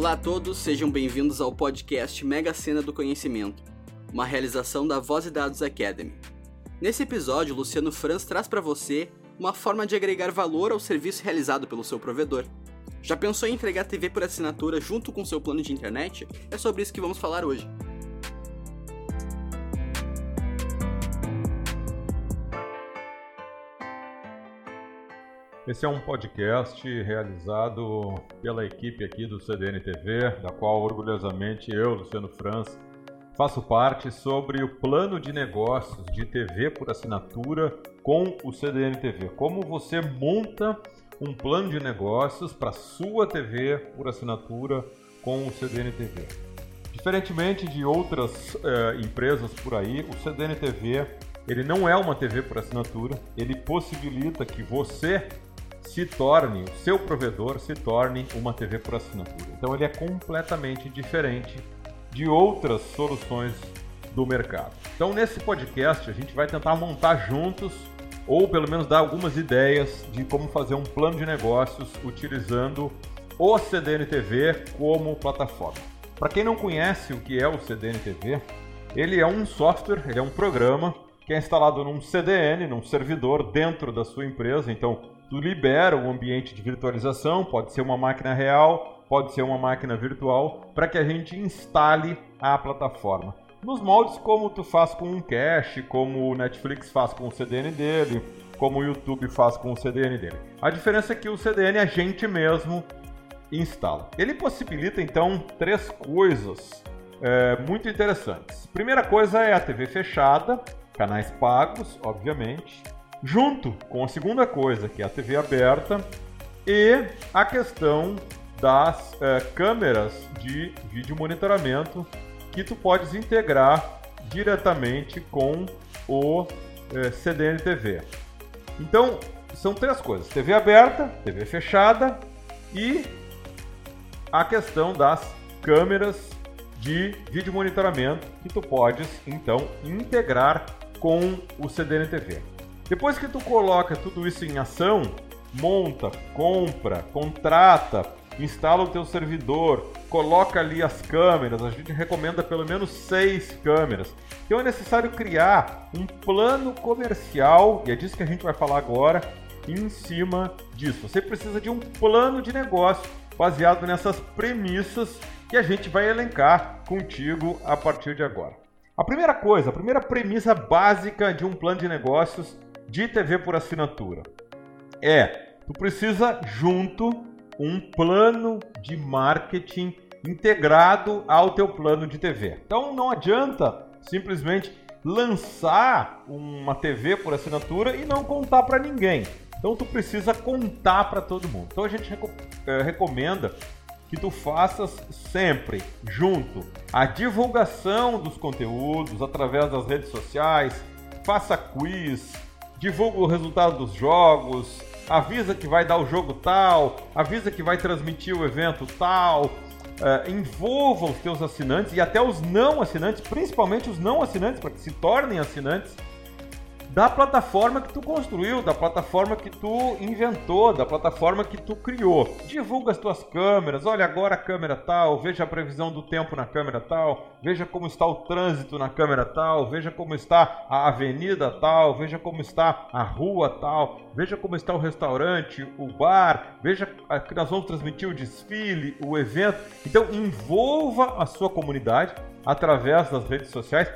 Olá a todos, sejam bem-vindos ao podcast Mega Cena do Conhecimento, uma realização da Voz e Dados Academy. Nesse episódio, Luciano Franz traz para você uma forma de agregar valor ao serviço realizado pelo seu provedor. Já pensou em entregar TV por assinatura junto com seu plano de internet? É sobre isso que vamos falar hoje. Esse é um podcast realizado pela equipe aqui do CDN TV, da qual orgulhosamente eu, Luciano Franz, faço parte sobre o plano de negócios de TV por assinatura com o CDN TV. Como você monta um plano de negócios para sua TV por assinatura com o CDN TV. Diferentemente de outras eh, empresas por aí, o CDN TV ele não é uma TV por assinatura, ele possibilita que você se torne, o seu provedor se torne uma TV por assinatura. Então ele é completamente diferente de outras soluções do mercado. Então nesse podcast a gente vai tentar montar juntos ou pelo menos dar algumas ideias de como fazer um plano de negócios utilizando o CDN TV como plataforma. Para quem não conhece o que é o CDN TV, ele é um software, ele é um programa que é instalado num CDN, num servidor dentro da sua empresa. Então, tu libera um ambiente de virtualização, pode ser uma máquina real, pode ser uma máquina virtual, para que a gente instale a plataforma. Nos moldes como tu faz com um cache, como o Netflix faz com o CDN dele, como o YouTube faz com o CDN dele. A diferença é que o CDN a gente mesmo instala. Ele possibilita então três coisas é, muito interessantes. Primeira coisa é a TV fechada, canais pagos, obviamente junto com a segunda coisa, que é a TV aberta, e a questão das é, câmeras de vídeo monitoramento que tu podes integrar diretamente com o é, CDN TV. Então, são três coisas: TV aberta, TV fechada e a questão das câmeras de vídeo monitoramento que tu podes então integrar com o CDN TV. Depois que tu coloca tudo isso em ação, monta, compra, contrata, instala o teu servidor, coloca ali as câmeras, a gente recomenda pelo menos seis câmeras. Então é necessário criar um plano comercial, e é disso que a gente vai falar agora, em cima disso. Você precisa de um plano de negócio baseado nessas premissas que a gente vai elencar contigo a partir de agora. A primeira coisa, a primeira premissa básica de um plano de negócios de TV por assinatura é tu precisa junto um plano de marketing integrado ao teu plano de TV. Então não adianta simplesmente lançar uma TV por assinatura e não contar para ninguém. Então tu precisa contar para todo mundo. Então a gente eh, recomenda que tu faças sempre junto a divulgação dos conteúdos através das redes sociais, faça quiz, divulga o resultado dos jogos, avisa que vai dar o jogo tal, avisa que vai transmitir o evento tal, uh, envolva os teus assinantes e até os não assinantes, principalmente os não assinantes, para que se tornem assinantes da plataforma que tu construiu, da plataforma que tu inventou, da plataforma que tu criou. Divulga as tuas câmeras, olha agora a câmera tal, veja a previsão do tempo na câmera tal, veja como está o trânsito na câmera tal, veja como está a avenida tal, veja como está a rua tal, veja como está o restaurante, o bar, veja que nós vamos transmitir o desfile, o evento. Então envolva a sua comunidade através das redes sociais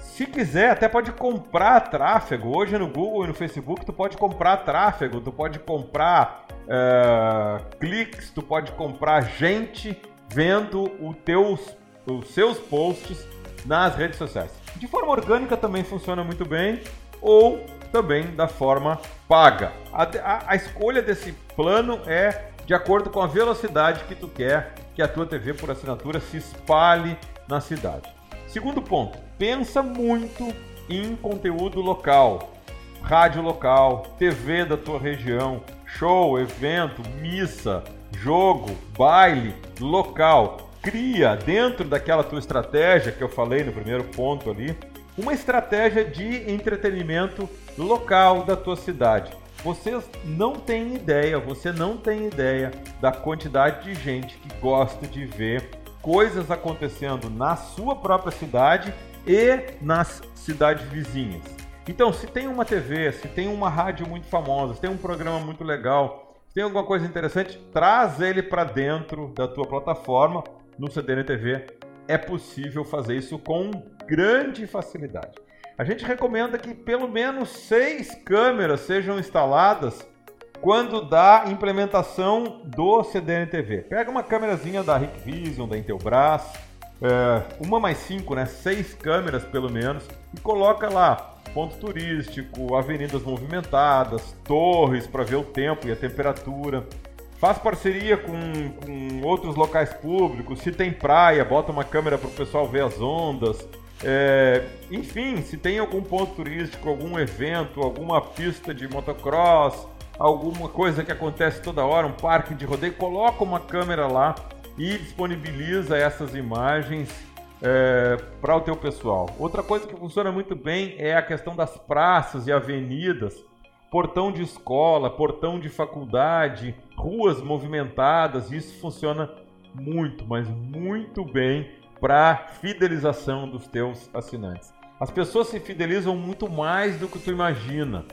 se quiser, até pode comprar tráfego. Hoje no Google e no Facebook, tu pode comprar tráfego, tu pode comprar uh, cliques, tu pode comprar gente vendo o teus, os seus posts nas redes sociais. De forma orgânica também funciona muito bem, ou também da forma paga. A, a, a escolha desse plano é de acordo com a velocidade que tu quer que a tua TV por assinatura se espalhe na cidade. Segundo ponto, pensa muito em conteúdo local, rádio local, TV da tua região, show, evento, missa, jogo, baile local. Cria dentro daquela tua estratégia que eu falei no primeiro ponto ali, uma estratégia de entretenimento local da tua cidade. Vocês não têm ideia, você não tem ideia da quantidade de gente que gosta de ver coisas acontecendo na sua própria cidade e nas cidades vizinhas. Então, se tem uma TV, se tem uma rádio muito famosa, se tem um programa muito legal, se tem alguma coisa interessante, traz ele para dentro da tua plataforma no CDN TV. É possível fazer isso com grande facilidade. A gente recomenda que pelo menos seis câmeras sejam instaladas quando dá implementação do CDN TV. Pega uma câmerazinha da Hikvision, da Intelbras, é, uma mais cinco, né? Seis câmeras pelo menos, e coloca lá ponto turístico, avenidas movimentadas, torres para ver o tempo e a temperatura. Faz parceria com, com outros locais públicos. Se tem praia, bota uma câmera para o pessoal ver as ondas. É, enfim, se tem algum ponto turístico, algum evento, alguma pista de motocross, alguma coisa que acontece toda hora, um parque de rodeio, coloca uma câmera lá e disponibiliza essas imagens é, para o teu pessoal. Outra coisa que funciona muito bem é a questão das praças e avenidas, portão de escola, portão de faculdade, ruas movimentadas. Isso funciona muito, mas muito bem para fidelização dos teus assinantes. As pessoas se fidelizam muito mais do que tu imagina.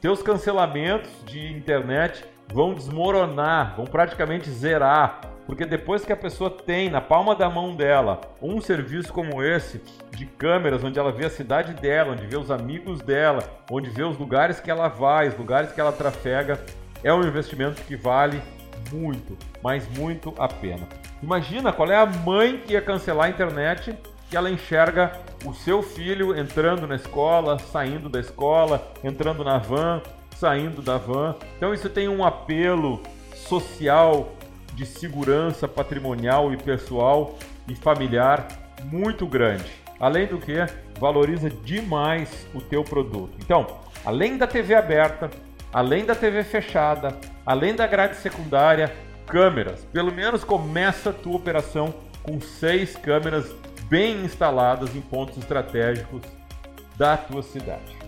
Os teus cancelamentos de internet vão desmoronar, vão praticamente zerar porque depois que a pessoa tem na palma da mão dela um serviço como esse, de câmeras, onde ela vê a cidade dela, onde vê os amigos dela, onde vê os lugares que ela vai, os lugares que ela trafega, é um investimento que vale muito, mas muito a pena. Imagina qual é a mãe que ia cancelar a internet e ela enxerga o seu filho entrando na escola, saindo da escola, entrando na van, saindo da van. Então isso tem um apelo social de segurança patrimonial e pessoal e familiar muito grande. Além do que, valoriza demais o teu produto. Então, além da TV aberta, além da TV fechada, além da grade secundária, câmeras. Pelo menos começa a tua operação com seis câmeras bem instaladas em pontos estratégicos da tua cidade.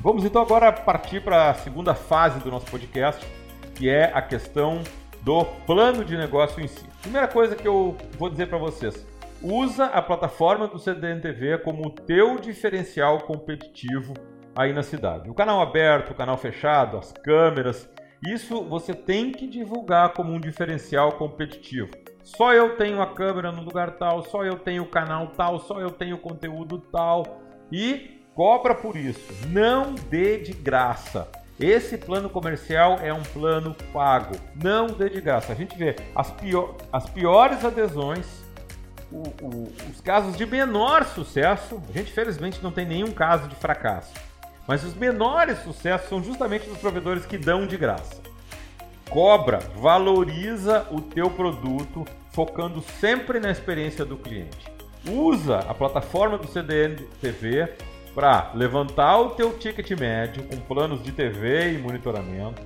Vamos então agora partir para a segunda fase do nosso podcast, que é a questão do plano de negócio em si. Primeira coisa que eu vou dizer para vocês: usa a plataforma do CDN-TV como o teu diferencial competitivo aí na cidade. O canal aberto, o canal fechado, as câmeras, isso você tem que divulgar como um diferencial competitivo. Só eu tenho a câmera no lugar tal, só eu tenho o canal tal, só eu tenho o conteúdo tal e cobra por isso. Não dê de graça. Esse plano comercial é um plano pago, não dê de graça. A gente vê as, pior, as piores adesões, o, o, os casos de menor sucesso. A gente felizmente não tem nenhum caso de fracasso, mas os menores sucessos são justamente dos provedores que dão de graça. Cobra, valoriza o teu produto, focando sempre na experiência do cliente. Usa a plataforma do CDN TV para levantar o teu ticket médio com planos de TV e monitoramento.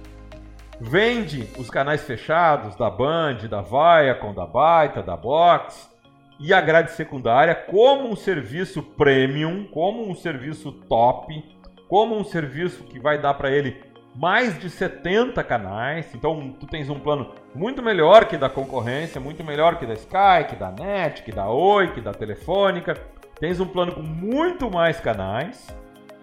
Vende os canais fechados da Band, da Viacom, da Baita, da Box e a grade secundária como um serviço premium, como um serviço top, como um serviço que vai dar para ele mais de 70 canais. Então tu tens um plano muito melhor que da concorrência, muito melhor que da Sky, que da Net, que da Oi, que da Telefônica Tens um plano com muito mais canais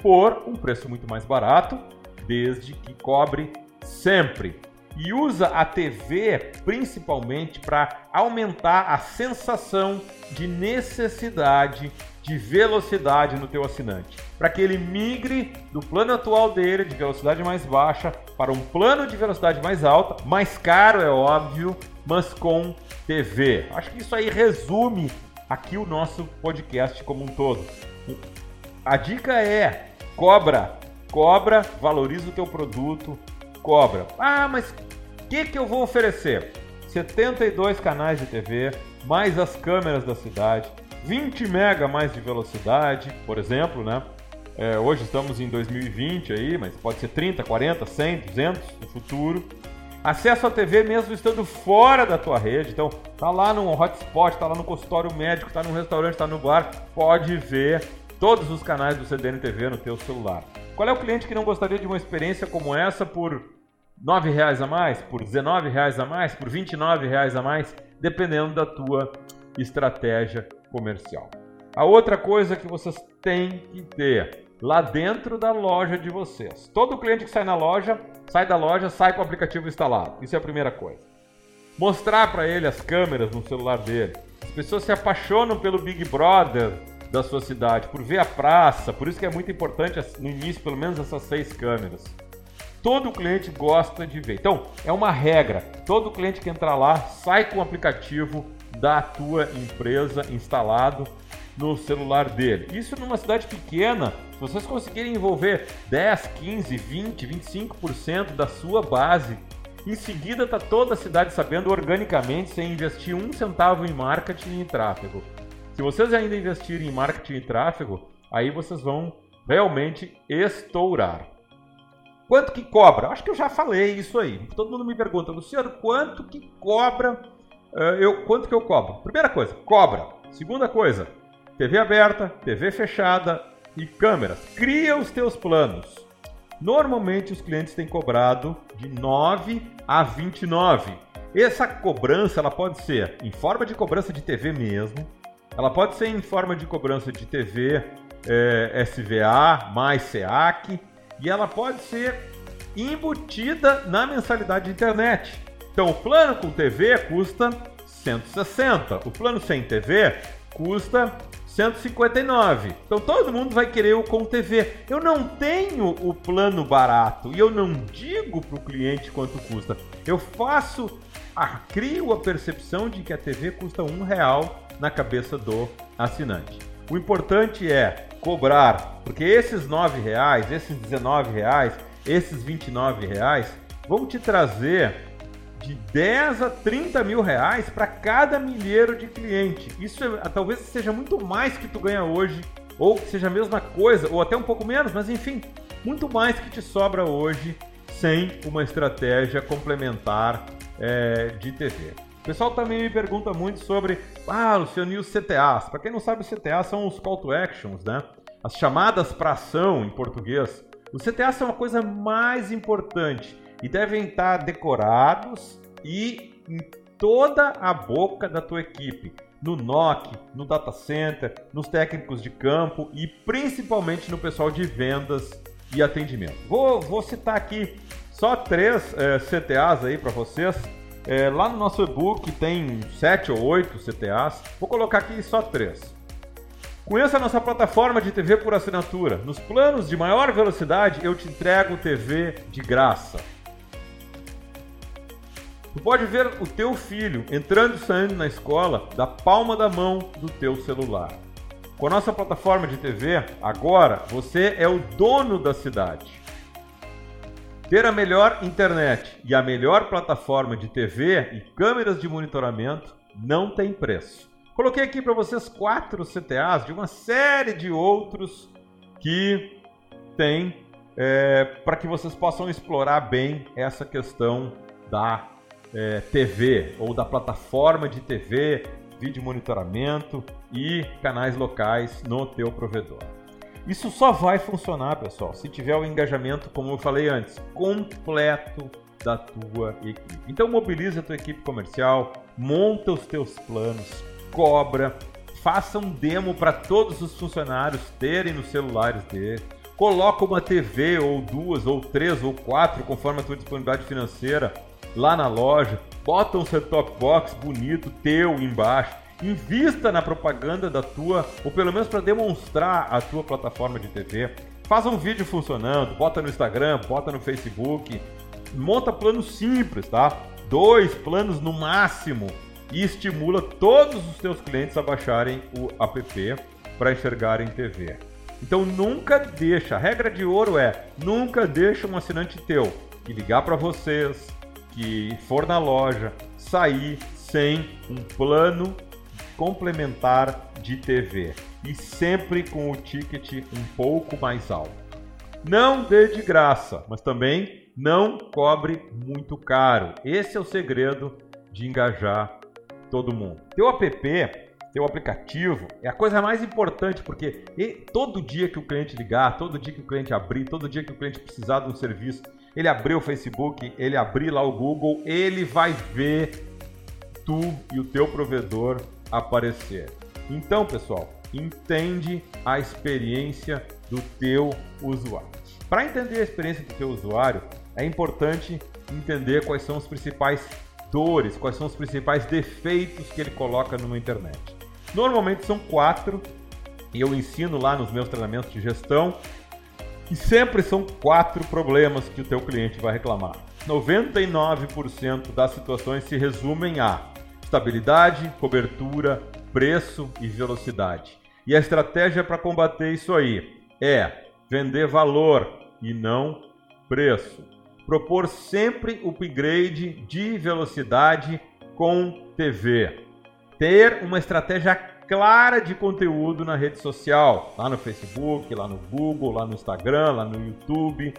por um preço muito mais barato, desde que cobre sempre. E usa a TV principalmente para aumentar a sensação de necessidade de velocidade no teu assinante, para que ele migre do plano atual dele de velocidade mais baixa para um plano de velocidade mais alta, mais caro é óbvio, mas com TV. Acho que isso aí resume aqui o nosso podcast como um todo. A dica é: cobra, cobra, valoriza o teu produto, cobra. Ah, mas o que, que eu vou oferecer? 72 canais de TV, mais as câmeras da cidade, 20 mega mais de velocidade, por exemplo, né? É, hoje estamos em 2020 aí, mas pode ser 30, 40, 100, 200 no futuro. Acesso à TV mesmo estando fora da tua rede. Então, tá lá no hotspot, tá lá no consultório médico, tá no restaurante, tá no bar, pode ver todos os canais do CDN TV no teu celular. Qual é o cliente que não gostaria de uma experiência como essa por R$ reais a mais, por R$ reais a mais, por R$ reais a mais, dependendo da tua estratégia comercial. A outra coisa que vocês têm que ter lá dentro da loja de vocês. Todo cliente que sai na loja, sai da loja, sai com o aplicativo instalado. Isso é a primeira coisa. Mostrar para ele as câmeras no celular dele. As pessoas se apaixonam pelo Big Brother da sua cidade, por ver a praça. Por isso que é muito importante no início, pelo menos essas seis câmeras. Todo cliente gosta de ver. Então, é uma regra. Todo cliente que entrar lá sai com o aplicativo da tua empresa instalado no celular dele. Isso numa cidade pequena, se vocês conseguirem envolver 10, 15, 20, 25% da sua base, em seguida está toda a cidade sabendo organicamente sem investir um centavo em marketing e tráfego. Se vocês ainda investirem em marketing e tráfego, aí vocês vão realmente estourar. Quanto que cobra? Acho que eu já falei isso aí. Todo mundo me pergunta, Luciano, quanto que cobra? Uh, eu, quanto que eu cobro? Primeira coisa, cobra. Segunda coisa, TV aberta, TV fechada e câmeras. Cria os teus planos. Normalmente os clientes têm cobrado de 9 a 29. Essa cobrança ela pode ser em forma de cobrança de TV mesmo, ela pode ser em forma de cobrança de TV é, eh, SVA mais SEAC e ela pode ser embutida na mensalidade de internet. Então, o plano com TV custa 160, o plano sem TV custa 159. Então todo mundo vai querer o com TV. Eu não tenho o plano barato e eu não digo para o cliente quanto custa. Eu faço, a, crio a percepção de que a TV custa um real na cabeça do assinante. O importante é cobrar, porque esses nove reais, esses 19 reais, esses 29 reais vão te trazer de 10 a 30 mil reais para cada milheiro de cliente. Isso é, talvez seja muito mais que tu ganha hoje, ou que seja a mesma coisa, ou até um pouco menos, mas enfim, muito mais que te sobra hoje sem uma estratégia complementar é, de TV. O pessoal também me pergunta muito sobre, ah, Luciano, e os CTAs? Para quem não sabe, os CTAs são os call to actions, né? As chamadas para ação em português. Os CTAs são a coisa mais importante e devem estar decorados e em toda a boca da tua equipe, no NOC, no data center, nos técnicos de campo e principalmente no pessoal de vendas e atendimento. Vou, vou citar aqui só três é, CTAs aí para vocês. É, lá no nosso e-book tem sete ou oito CTAs. Vou colocar aqui só três. Conheça a nossa plataforma de TV por assinatura. Nos planos de maior velocidade, eu te entrego TV de graça. Tu pode ver o teu filho entrando e saindo na escola da palma da mão do teu celular. Com a nossa plataforma de TV, agora você é o dono da cidade. Ter a melhor internet e a melhor plataforma de TV e câmeras de monitoramento não tem preço. Coloquei aqui para vocês quatro CTAs de uma série de outros que tem é, para que vocês possam explorar bem essa questão da é, TV ou da plataforma de TV, vídeo monitoramento e canais locais no teu provedor. Isso só vai funcionar, pessoal, se tiver o engajamento, como eu falei antes, completo da tua equipe. Então mobiliza a tua equipe comercial, monta os teus planos, cobra, faça um demo para todos os funcionários terem nos celulares deles, coloca uma TV ou duas ou três ou quatro, conforme a tua disponibilidade financeira, lá na loja, bota um set-top box bonito teu embaixo, invista na propaganda da tua, ou pelo menos para demonstrar a tua plataforma de TV. Faz um vídeo funcionando, bota no Instagram, bota no Facebook, monta planos simples, tá? Dois planos no máximo e estimula todos os teus clientes a baixarem o app para enxergarem TV. Então nunca deixa, a regra de ouro é, nunca deixa um assinante teu que ligar para vocês, que for na loja sair sem um plano complementar de TV e sempre com o ticket um pouco mais alto. Não dê de graça, mas também não cobre muito caro. Esse é o segredo de engajar todo mundo. Teu app teu aplicativo é a coisa mais importante, porque todo dia que o cliente ligar, todo dia que o cliente abrir, todo dia que o cliente precisar de um serviço, ele abrir o Facebook, ele abrir lá o Google, ele vai ver tu e o teu provedor aparecer. Então, pessoal, entende a experiência do teu usuário. Para entender a experiência do teu usuário, é importante entender quais são os principais dores, quais são os principais defeitos que ele coloca numa internet. Normalmente são quatro, e eu ensino lá nos meus treinamentos de gestão, e sempre são quatro problemas que o teu cliente vai reclamar. 99% das situações se resumem a estabilidade, cobertura, preço e velocidade. E a estratégia para combater isso aí é vender valor e não preço propor sempre upgrade de velocidade com TV. Ter uma estratégia clara de conteúdo na rede social, lá no Facebook, lá no Google, lá no Instagram, lá no YouTube.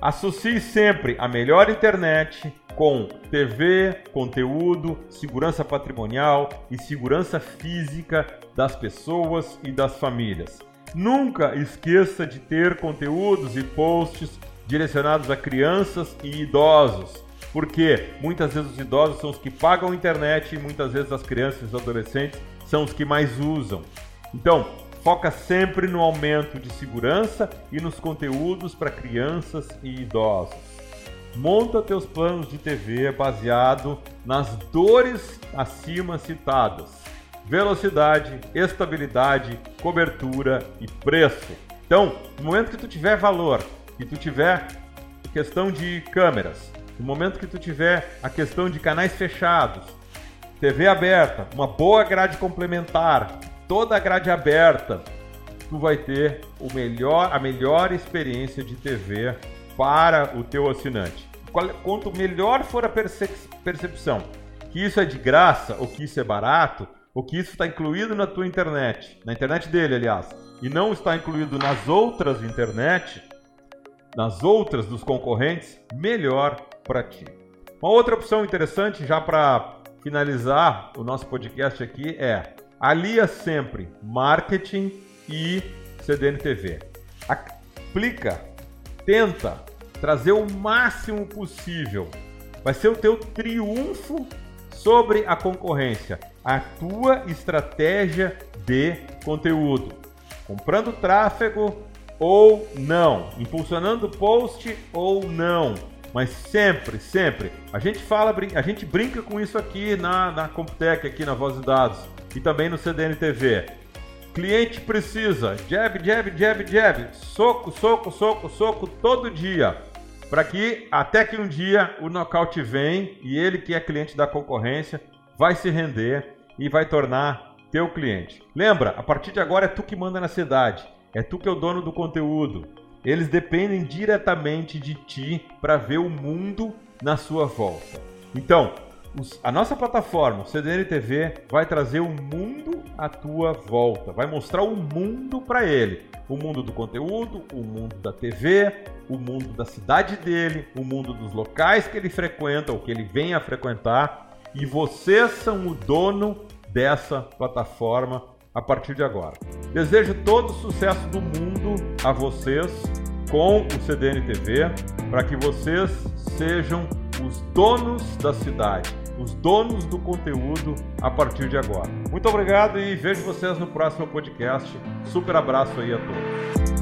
Associe sempre a melhor internet com TV, conteúdo, segurança patrimonial e segurança física das pessoas e das famílias. Nunca esqueça de ter conteúdos e posts direcionados a crianças e idosos. Porque muitas vezes os idosos são os que pagam a internet e muitas vezes as crianças e os adolescentes são os que mais usam. Então, foca sempre no aumento de segurança e nos conteúdos para crianças e idosos. Monta teus planos de TV baseado nas dores acima citadas: velocidade, estabilidade, cobertura e preço. Então, no momento que tu tiver valor que tu tiver questão de câmeras, no momento que tu tiver a questão de canais fechados, TV aberta, uma boa grade complementar, toda a grade aberta, tu vai ter o melhor, a melhor experiência de TV para o teu assinante. Quanto melhor for a percepção que isso é de graça ou que isso é barato, ou que isso está incluído na tua internet, na internet dele, aliás, e não está incluído nas outras internet, nas outras dos concorrentes, melhor para ti. Uma outra opção interessante, já para finalizar o nosso podcast aqui, é alia sempre marketing e CDN-TV. Aplica, tenta trazer o máximo possível. Vai ser o teu triunfo sobre a concorrência, a tua estratégia de conteúdo. Comprando tráfego, ou não, impulsionando post ou não. Mas sempre, sempre, a gente fala, a gente brinca com isso aqui na, na Computec, aqui na Voz de Dados e também no CDN TV. Cliente precisa jab, jab, jab, jab, soco, soco, soco, soco todo dia. Para que até que um dia o nocaute vem e ele que é cliente da concorrência vai se render e vai tornar teu cliente. Lembra, a partir de agora é tu que manda na cidade. É tu que é o dono do conteúdo. Eles dependem diretamente de ti para ver o mundo na sua volta. Então, os, a nossa plataforma, o CDN TV, vai trazer o mundo à tua volta, vai mostrar o mundo para ele. O mundo do conteúdo, o mundo da TV, o mundo da cidade dele, o mundo dos locais que ele frequenta ou que ele vem a frequentar. E vocês são o dono dessa plataforma a partir de agora. Desejo todo o sucesso do mundo a vocês com o CDN TV, para que vocês sejam os donos da cidade, os donos do conteúdo a partir de agora. Muito obrigado e vejo vocês no próximo podcast. Super abraço aí a todos.